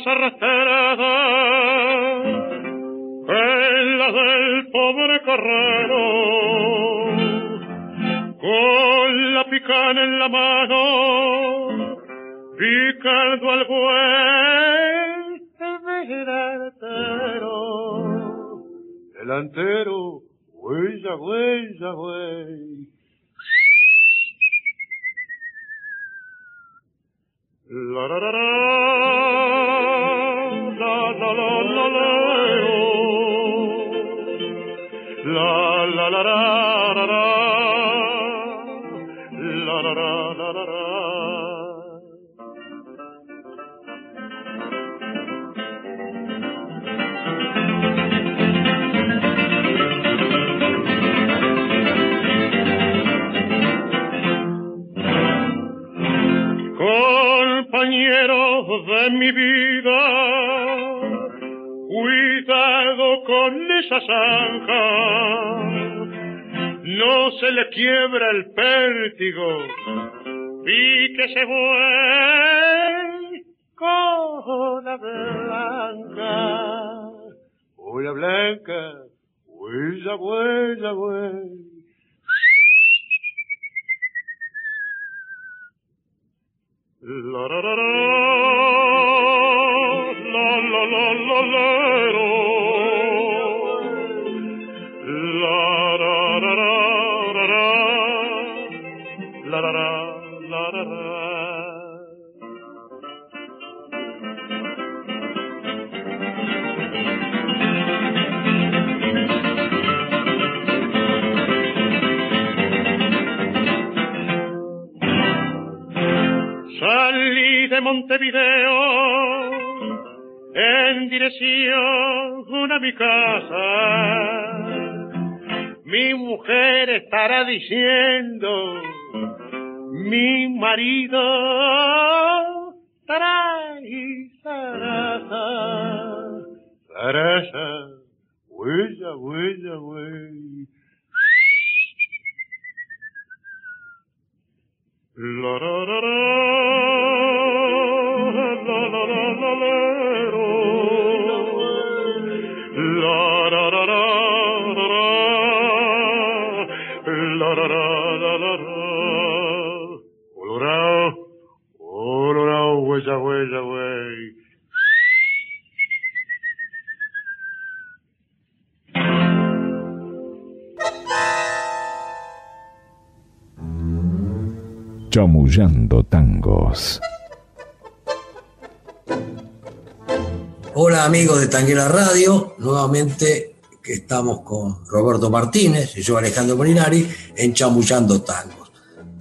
más arrastrada en la del pobre carrero, con la picana en la mano, picando al buen delantero. Delantero, huella, huella, huella. La la la la compañero de mi vida con esa zanja, no se le quiebra el pértigo y que se vuelve con la blanca. Hola blanca, huella, huella, huella. La la la la la la la la la la Montevideo en dirección a mi casa. Mi mujer estará diciendo, mi marido trae zaraza. Zaraza, huella, huella, huella. La la la la Chamullando tangos. Hola amigos de Tanguera Radio, nuevamente estamos con Roberto Martínez y yo Alejandro Molinari en Chamullando Tangos.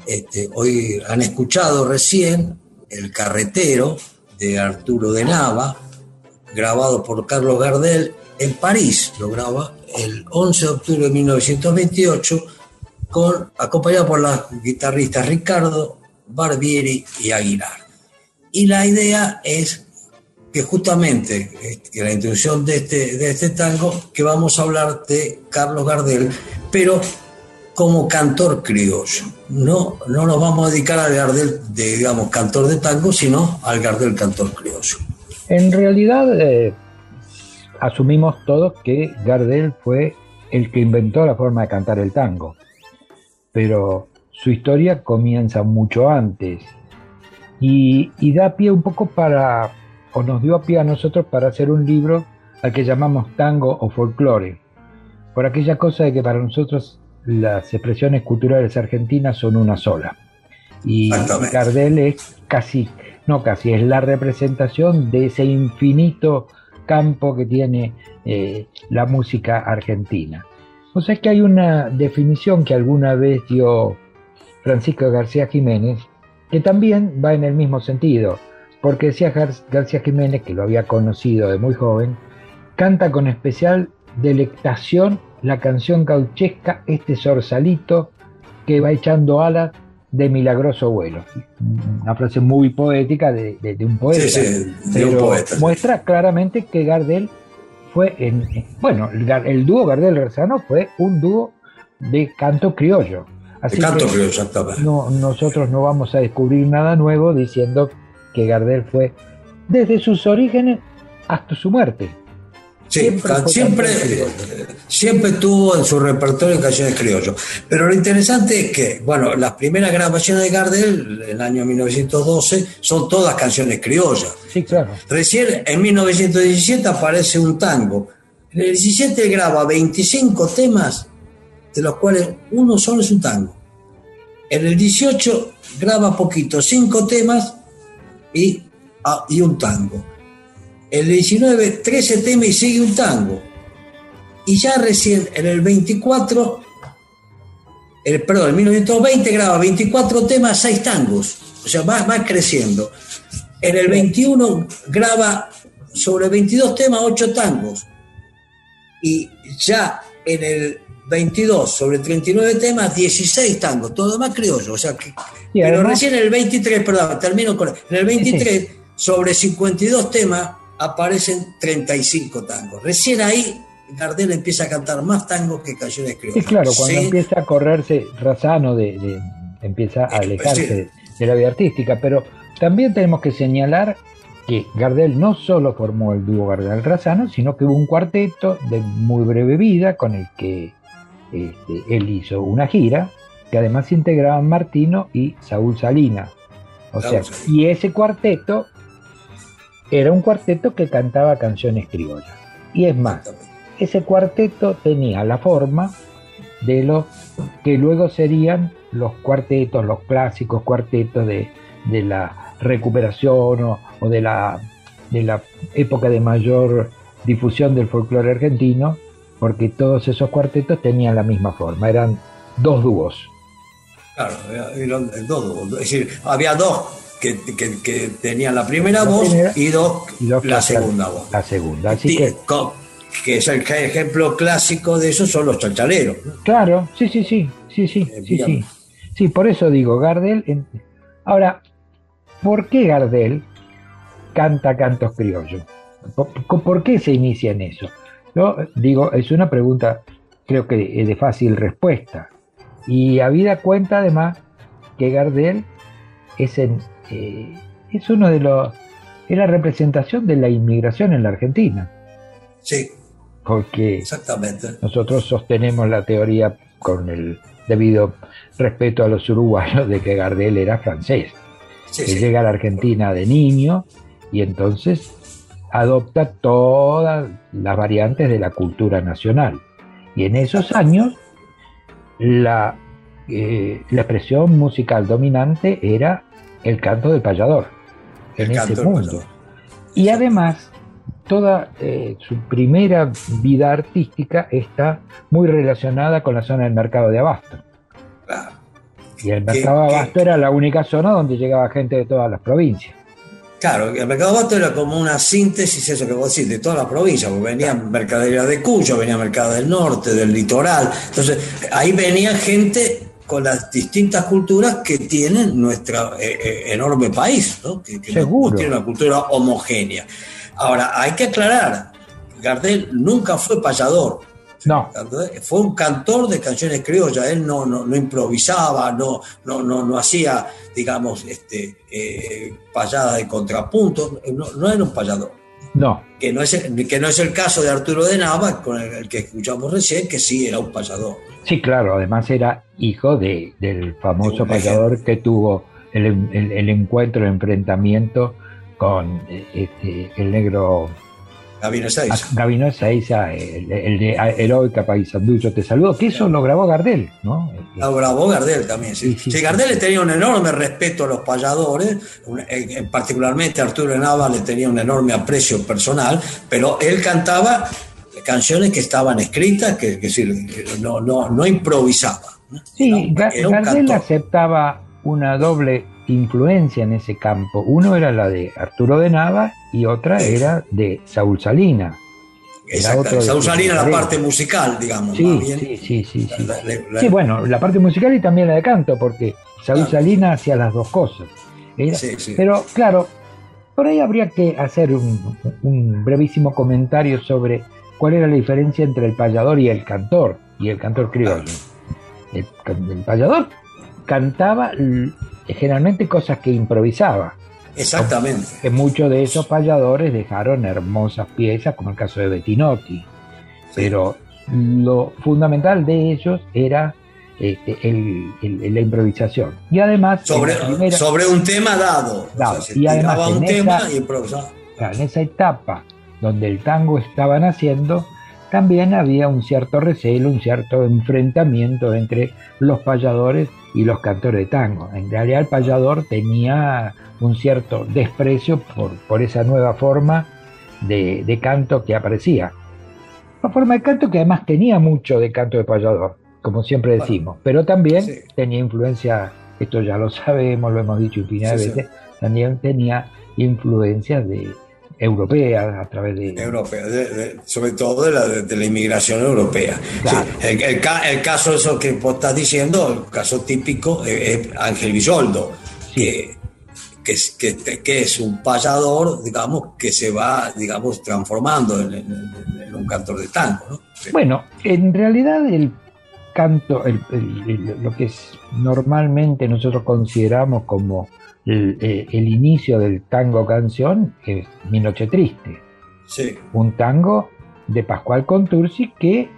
Este, hoy han escuchado recién El Carretero de Arturo de Nava, grabado por Carlos Gardel en París, lo graba el 11 de octubre de 1928, con, acompañado por los guitarristas Ricardo, Barbieri y Aguilar. Y la idea es que justamente en la introducción de este, de este tango, que vamos a hablar de Carlos Gardel, pero como cantor criollo. No, no nos vamos a dedicar al Gardel, de, digamos, cantor de tango, sino al Gardel cantor criollo. En realidad, eh, asumimos todos que Gardel fue el que inventó la forma de cantar el tango, pero su historia comienza mucho antes y, y da pie un poco para o nos dio a pie a nosotros para hacer un libro al que llamamos tango o folclore, por aquella cosa de que para nosotros las expresiones culturales argentinas son una sola. Y Gardel es casi, no casi, es la representación de ese infinito campo que tiene eh, la música argentina. O sea que hay una definición que alguna vez dio Francisco García Jiménez, que también va en el mismo sentido, porque decía García Jiménez, que lo había conocido de muy joven, canta con especial delectación la canción gauchesca Este Sorsalito que va echando alas de milagroso vuelo. Una frase muy poética de, un poeta. pero muestra claramente que Gardel fue en, bueno, el, dúo Gardel Rezano fue un dúo de canto criollo. Así de canto criollo, exactamente. No, nosotros no vamos a descubrir nada nuevo diciendo que Gardel fue desde sus orígenes hasta su muerte. Sí, siempre, siempre, tuvo en su repertorio canciones criollo. Pero lo interesante es que, bueno, las primeras grabaciones de Gardel, el año 1912, son todas canciones criollas. Sí, claro. Recién en 1917 aparece un tango. En el 17 graba 25 temas, de los cuales uno solo es un tango. En el 18 graba poquito, 5 temas y, ah, y un tango el 19, 13 temas y sigue un tango. Y ya recién en el 24, el, perdón, en 1920 graba 24 temas, 6 tangos. O sea, va, va creciendo. En el 21 graba sobre 22 temas, 8 tangos. Y ya en el 22 sobre 39 temas, 16 tangos, todo más criollo. O sea, que, pero recién en el 23, perdón, termino con. En el 23, sobre 52 temas, aparecen 35 tangos. Recién ahí Gardel empieza a cantar más tangos que canciones criollas. Sí, claro, cuando empieza a correrse Razano, de, empieza a alejarse de la vida artística, pero también tenemos que señalar que Gardel no solo formó el dúo Gardel-Razano, sino que hubo un cuarteto de muy breve vida con el que este, él hizo una gira, que además integraban Martino y Saúl Salina. O sea, y ese cuarteto era un cuarteto que cantaba canciones criollas. Y es más, ese cuarteto tenía la forma de los que luego serían los cuartetos, los clásicos cuartetos de, la recuperación o, de, la, de la época de mayor difusión del folclore argentino, porque todos esos cuartetos tenían la misma forma, eran dos dúos. Claro, eran dos dúos, es decir, había dos que, que, tenían la primera voz y dos la, segunda voz. La segunda, así que... Que es el ejemplo clásico de eso son los chachaleros. Claro, sí, sí, sí, sí, sí, eh, sí, sí. Sí, por eso digo, Gardel... Ahora, ¿por qué Gardel canta cantos criollos? ¿Por, qué se inicia en eso? Yo digo, es una pregunta creo que de fácil respuesta. Y habida cuenta además que Gardel es en, eh, es uno de los es la representación de la inmigración en la Argentina. Sí. Porque exactamente. nosotros sostenemos la teoría con el debido respeto a los uruguayos de que Gardel era francés. que llega a la Argentina de niño y entonces adopta todas las variantes de la cultura nacional. Y en esos años la, eh, la expresión musical dominante era el canto del payador en ese mundo. Y además, toda eh, su primera vida artística está muy relacionada con la zona del mercado de Abasto. Y el mercado de Abasto era la única zona donde llegaba gente de todas las provincias. Claro, el mercado de Abasto era como una síntesis, eso que vos decís, de todas las provincias, porque venían mercaderías de Cuyo, venía mercado del norte, del litoral. Entonces, ahí venía gente con las distintas culturas que tiene nuestro eh, eh, enorme país, ¿no? que, no, tiene una cultura homogénea. Ahora, hay que aclarar, Gardel nunca fue payador. No. Fue un cantor de canciones criollas, él no, no, improvisaba, no, no, no, hacía, digamos, este, eh, payada de contrapunto, no, era un payador. No. Que no, es el, que no es el caso de Arturo de Nava, con el, que escuchamos recién, que sí era un payador. Sí, claro, además era hijo de, del famoso payador que tuvo el, encuentro, el enfrentamiento con este, el negro Gabino Seiza. Gabino Seiza, el, el, de Heroica Paisanducho, te saludo, que eso lo grabó Gardel, ¿no? Lo grabó Gardel también, sí. sí, Gardel le tenía un enorme respeto a los payadores, particularmente Arturo Nava le tenía un enorme aprecio personal, pero él cantaba canciones que estaban escritas, que, que no, no, no improvisaba. Sí, Gardel aceptaba una doble influencia en ese campo. Uno era la de Arturo de Nava y otra era de Saúl Salina. Exacto. Saúl Salina la parte musical, digamos. Sí, sí, sí, sí. Sí. bueno, la parte musical y también la de canto, porque Saúl Salina hacía las dos cosas. Pero claro, por ahí habría que hacer un, brevísimo comentario sobre cuál era la diferencia entre el payador y el cantor, y el cantor criollo. El, el payador cantaba generalmente cosas que improvisaba. Exactamente. Que muchos de esos payadores dejaron hermosas piezas, como el caso de Bettinotti. Pero lo fundamental de ellos era este, la improvisación. Y además. Sobre, sobre un tema dado. y además, un tema en esa etapa donde el tango estaba naciendo, también había un cierto recelo, un cierto enfrentamiento entre los payadores y los cantores de tango. En realidad el payador tenía un cierto desprecio por, por esa nueva forma de, canto que aparecía. Una forma de canto que además tenía mucho de canto de payador, como siempre decimos, pero también tenía influencia, esto ya lo sabemos, lo hemos dicho infinidad de veces, también tenía influencias de, europea a través de... Europea, sobre todo de la, de la inmigración europea. el, el, caso eso que vos estás diciendo, el caso típico es, Ángel Villoldo, que, que, que, es un payador, digamos, que se va, digamos, transformando en, un cantor de tango. Bueno, en realidad el canto, lo que es, normalmente nosotros consideramos como eh, el, inicio del tango canción es Mi Noche Triste. Sí. Un tango de Pascual Contursi que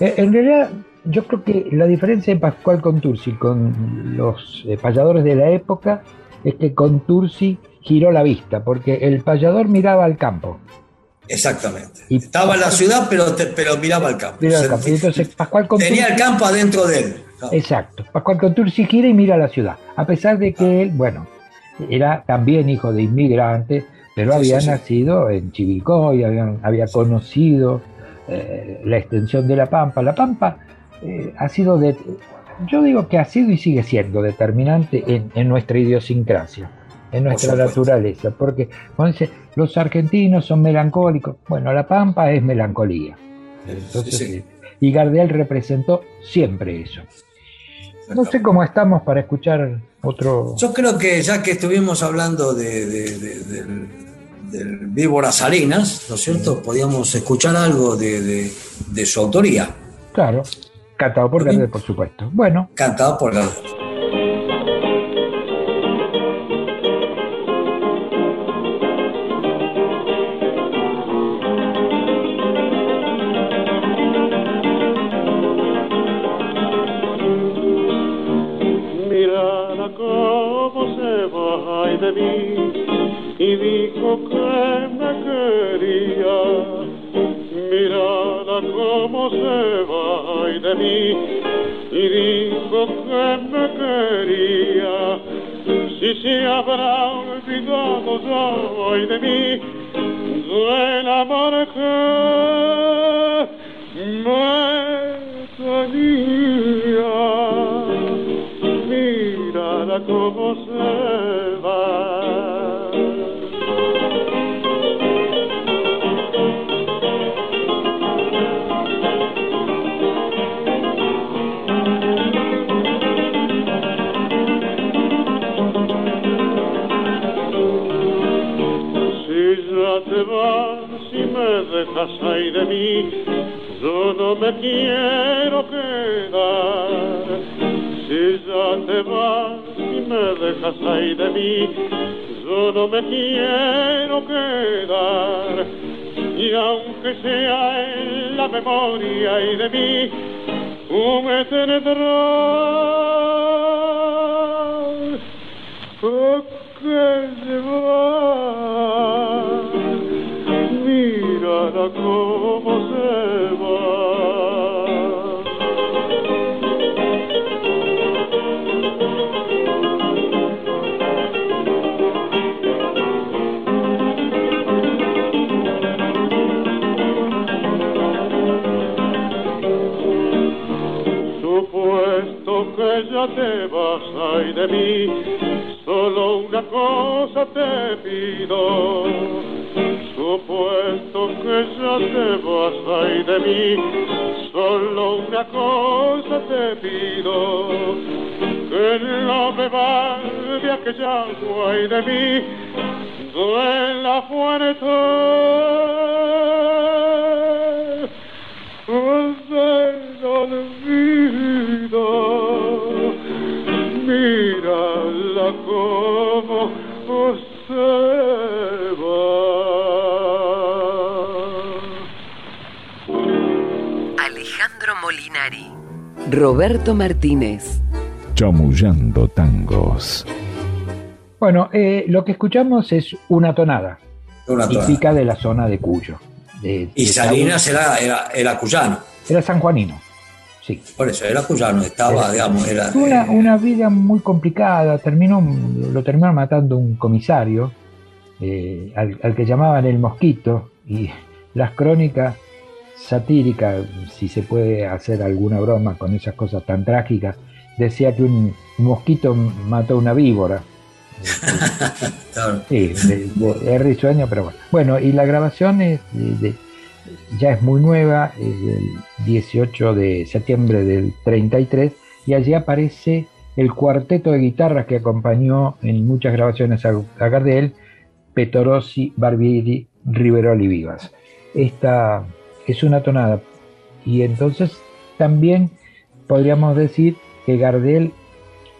eh, en realidad yo creo que la diferencia de Pascual Contursi con los eh, payadores de la época es que Contursi giró la vista, porque el payador miraba al campo. Exactamente. Estaba en la ciudad, pero, pero miraba al campo. tenía el campo adentro de él. Exacto. Pascual Contursi gira y mira la ciudad. A pesar de que él, bueno, era también hijo de inmigrantes, pero había nacido en Chivilcoy, había, había conocido eh, la extensión de la Pampa. La Pampa eh, ha sido, de, yo digo que ha sido y sigue siendo determinante en, nuestra idiosincrasia, en nuestra naturaleza, porque cuando dice los argentinos son melancólicos, bueno, la Pampa es melancolía. Entonces, y Gardel representó siempre eso. No sé cómo estamos para escuchar otro. Yo creo que ya que estuvimos hablando de, del, Víbora Salinas, ¿no es cierto? Podíamos escuchar algo de, su autoría. Claro, cantado por Gardel, por supuesto. Bueno. Cantado por Gardel. Del yo no me quiero quedar. Si ya te vas y me dejas ahí de mí, yo no me quiero quedar. Y aunque sea en la memoria y de mí, tú me de mí, solo una cosa te pido. Supuesto que ya te vas de mí, solo una cosa te pido. Que no me vaya que ya hay de mí, duela fuerte. Roberto Martínez. Chamullando tangos. Bueno, eh, lo que escuchamos es una tonada, Una tonada. típica de la zona de Cuyo. de- Y de Salinas era, era, era cuyano. Era sanjuanino, sí. Por eso, era cuyano, estaba, Era- digamos, era. Tuvo una, eh, una vida muy complicada, terminó, lo terminó matando un comisario eh, al, al que llamaban el mosquito y las crónicas satíricas, si se puede hacer alguna broma con esas cosas tan trágicas, decía que un, mosquito mató una víbora. Sí, de- de- es risueño, pero bueno. Bueno, y la grabación es de- de- ya es muy nueva, es del 18 de septiembre del 33, y allí aparece el cuarteto de guitarras que acompañó en muchas grabaciones a, a Gardel, Petorossi, Barbieri, Riverol y Vivas. Esta es una tonada, y entonces también podríamos decir que Gardel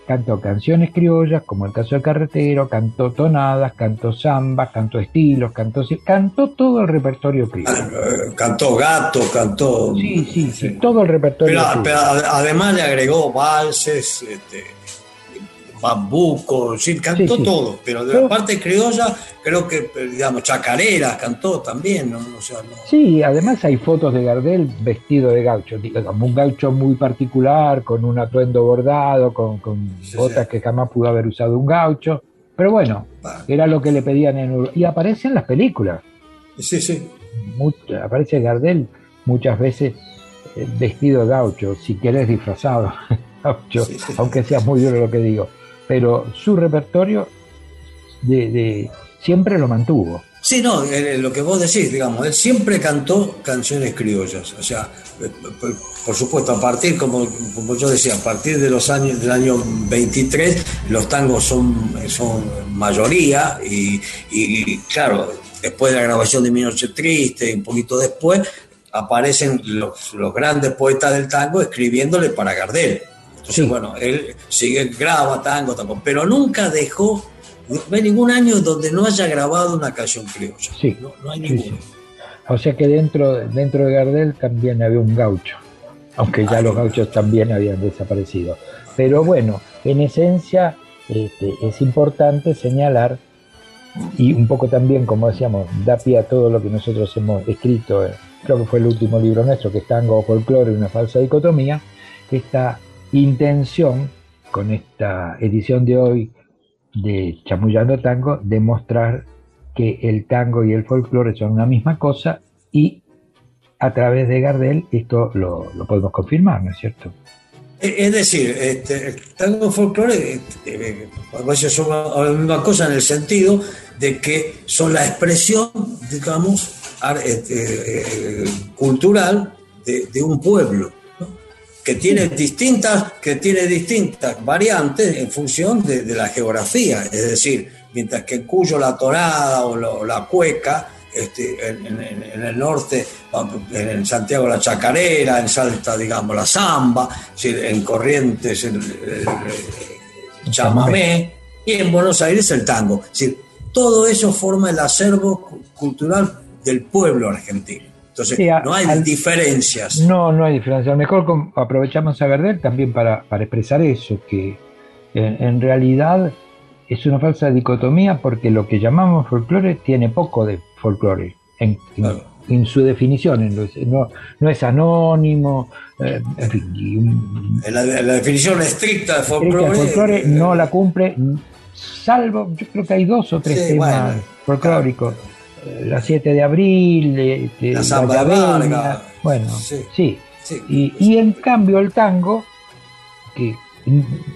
cantó canciones criollas, como el caso del carretero, cantó tonadas, cantó zambas, cantó estilos, cantó, cantó todo el repertorio criollo. Eh, Cantó gato, cantó. Sí, sí, sí, todo el repertorio Pero, criollo. pero a- además le agregó valses, este, bambuco, cantó Sí, sí. todo. Pero de la parte criolla, creo que, digamos, chacareras cantó también, ¿no? O sea, no- Sí, además hay fotos de Gardel vestido de gaucho, digamos, un gaucho muy particular, con un atuendo bordado, con, con Sí, botas que jamás pudo haber usado un gaucho. Pero bueno, era lo que le pedían en Ur- Y aparece en las películas. Sí, sí. Aparece Gardel muchas veces eh, vestido de gaucho, si querés disfrazado gaucho, aunque sea muy duro lo que digo. Pero su repertorio de, siempre lo mantuvo. Sí, no, eh, lo que vos decís, digamos, él siempre cantó canciones criollas, o sea, eh, por, supuesto, a partir, como, como yo decía, a partir de los años del año 23, los tangos son, son mayoría y, y, claro, después de la grabación de Mi Noche Triste, un poquito después, aparecen los, los grandes poetas del tango escribiéndole para Gardel. Entonces, Sí. bueno, él sigue, graba tango, tango, pero nunca dejó no hay ningún año donde no haya grabado una canción criolla. Sí. No, no hay ninguno. sí. O sea que dentro, dentro de Gardel también había un gaucho, aunque ya los gauchos también habían desaparecido. Pero bueno, en esencia este, es importante señalar, y un poco también, como decíamos, da pie a todo lo que nosotros hemos escrito, eh, creo que fue el último libro nuestro, que es Tango o Folclore, una falsa dicotomía, esta intención con esta edición de hoy de Chamullando Tango, de mostrar que el tango y el folclore son una misma cosa y a través de Gardel esto lo, podemos confirmar, ¿no es cierto? Es es decir, este, el tango folclore este, eh, a veces son la misma cosa en el sentido de que son la expresión, digamos, este, eh, cultural de, un pueblo. Que tiene distintas, que tiene distintas variantes en función de, la geografía. Es decir, mientras que en Cuyo la tonada o, la- cueca, este, en, el norte, en Santiago la chacarera, en Salta, digamos, la samba, en Corrientes el, el chamamé, y en Buenos Aires el tango. Es todo eso forma el acervo cu- cultural del pueblo argentino. Entonces, Sí, a- no hay al- diferencias. No, no hay diferencia. A lo mejor com- aprovechamos a Gardel también para, para expresar eso, que en, en realidad es una falsa dicotomía porque lo que llamamos folclore tiene poco de folclore en, Claro. en su definición. los- no, no es anónimo, eh, en fin, la, definición estricta de folclore. folclore eh, no la cumple, salvo, yo creo que hay dos o tres Sí, temas bueno, folclóricos. La 7 de abril, La Llavena, Vargas. Bueno, Sí. sí. sí. Y, y en cambio el tango, que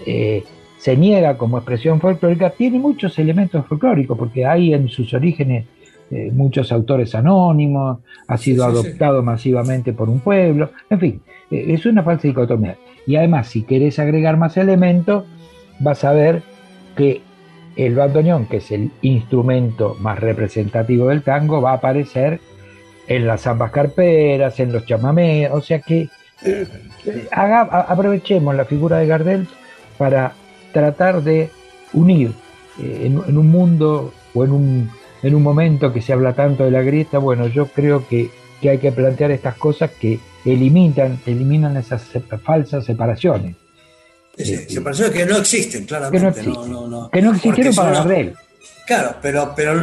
eh, se niega como expresión folclórica, tiene muchos elementos folclóricos, porque hay en sus orígenes eh, muchos autores anónimos, ha sido adoptado masivamente por un pueblo, en fin, eh, es una falsa dicotomía. Y además, si querés agregar más elementos, vas a ver que el bandoneón, que es el instrumento más representativo del tango, va a aparecer en las zambas carperas, en los chamamés, o sea que eh, aprovechemos la figura de Gardel para tratar de unir eh, en, un mundo o en un, en un momento que se habla tanto de la grieta, bueno, yo creo que, hay que plantear estas cosas que eliminan, eliminan esas falsas separaciones. Separaciones que no existen, claramente. Que no, que no existieron para Gardel. Claro, pero, pero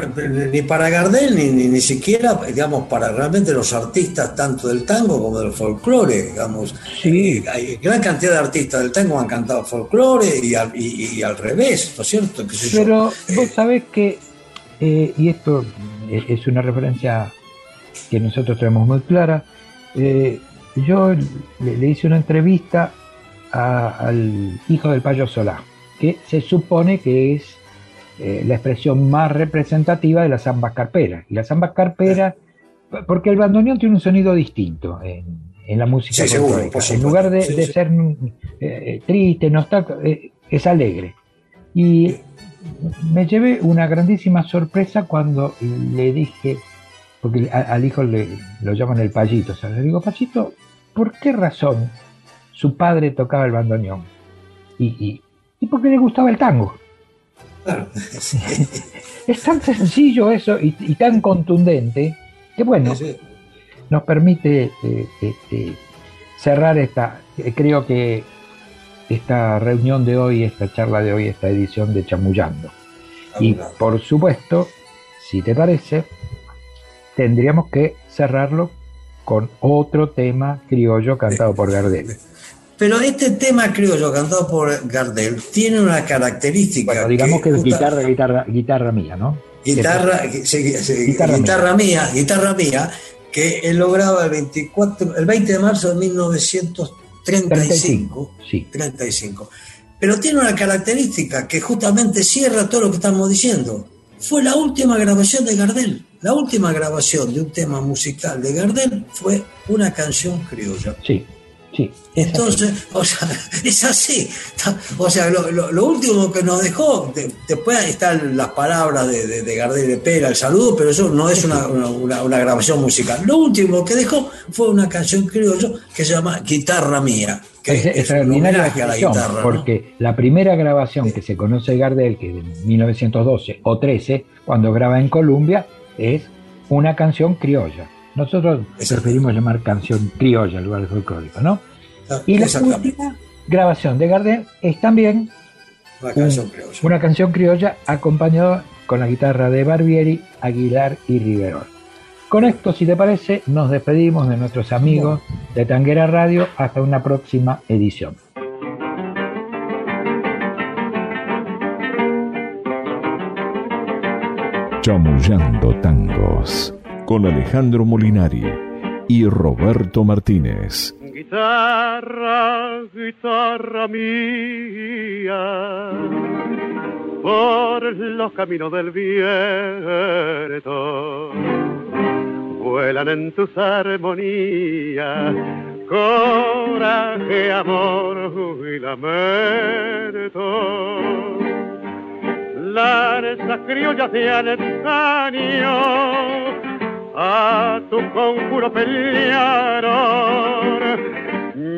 ni para Gardel ni, ni, siquiera, digamos, para realmente los artistas, tanto del tango como del folclore, digamos. Sí. Hay gran cantidad de artistas del tango han cantado folclore y al, y, al revés, ¿no es cierto? pero vos eh, sabés que, eh, y esto es una referencia que nosotros tenemos muy clara, eh, yo le, hice una entrevista al hijo del Payo Solá, que se supone que es eh, la expresión más representativa de la zambas carpera. Y la zambas carpera, porque el bandoneón tiene un sonido distinto en, la música. en lugar de, ser eh, triste, nostálgico, eh, es alegre. Y me llevé una grandísima sorpresa cuando le dije, porque al hijo le, lo llaman el payito, o le digo, payito, ¿por qué razón su padre tocaba el bandoneón? Y, y, y porque le gustaba el tango. es tan sencillo eso y, tan contundente que bueno, nos permite eh, este, cerrar esta, eh, creo que esta reunión de hoy, esta charla de hoy, esta edición de Chamullando. Y por supuesto, si te parece, tendríamos que cerrarlo con otro tema criollo cantado por Gardel. Pero este tema criollo cantado por Gardel tiene una característica. digamos que, es guitarra, guitarra, guitarra mía, ¿no? Guitarra, guitarra, mía. guitarra mía, que él lograba el 24, el 20 de marzo de 1935. sí. 35. Pero tiene una característica que justamente cierra todo lo que estamos diciendo. Fue la última grabación de Gardel. La última grabación de un tema musical de Gardel fue una canción criolla. Sí. Sí, Entonces, o sea, es así. O sea, lo, último que nos dejó, después están las palabras de, de, Gardel de Pera, el saludo, pero eso no es una, grabación musical. Lo último que dejó fue una canción criolla que se llama Guitarra Mía. Que es, extraordinaria la guitarra, porque la primera grabación que se conoce de Gardel, que es de 1912 o 13, cuando graba en Colombia, es una canción criolla. Nosotros preferimos llamar canción criolla en lugar de folclórico, ¿no? Ah, y la última grabación de Gardel es también una canción, criolla. una canción criolla acompañada con la guitarra de Barbieri, Aguilar y Riverol. Con esto, si te parece, nos despedimos de nuestros amigos de Tanguera Radio hasta una próxima edición. Chamullando tangos con Alejandro Molinari y Roberto Martínez. Guitarra, guitarra mía, por los caminos del viento, vuelan en tus armonías, coraje, amor y lamento. Las criollas de años a tu conjuro pelearon.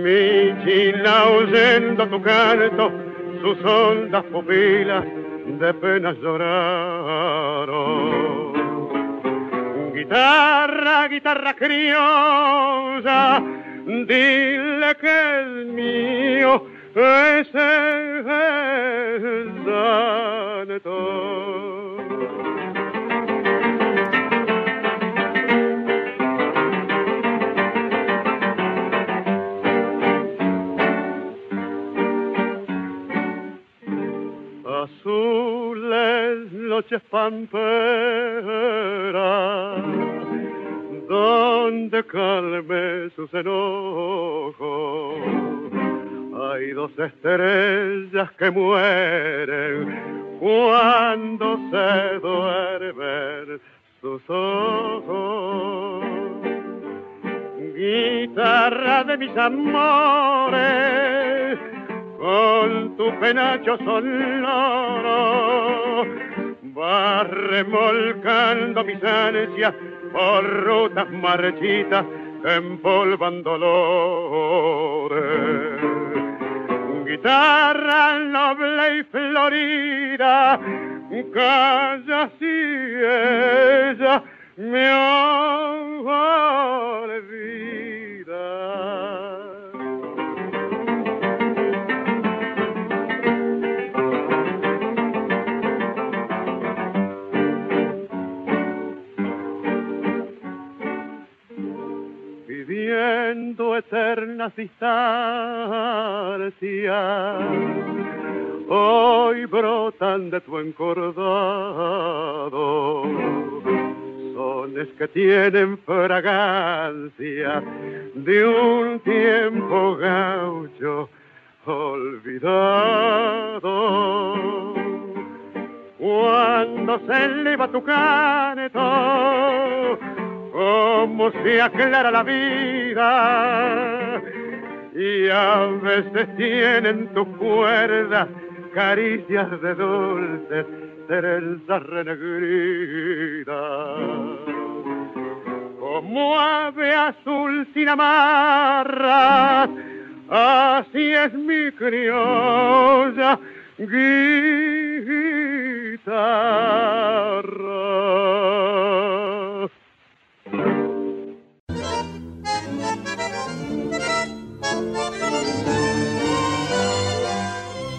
Mi china oyendo tu canto, sus hondas pupilas de penas lloraron. Guitarra, guitarra criolla, dile que es mío es el azules noches pamperas, donde calme sus enojos. hay dos estrellas que mueren cuando se duermen sus ojos. Guitarra de mis amores, con tu penacho sonoro, va remolcando mis ansias por rutas marchitas empolvan dolores. Guitarra noble y florida, calla si ella me olvida. Eternas distancias, hoy brotan de tu encordado. Sones que tienen fragancia de un tiempo gaucho olvidado. Cuando se eleva tu canto, como se aclara la vida y a veces tienen tus cuerdas caricias de dulces trenzas renegridas. Como ave azul sin amarras, así es mi criolla guitarra.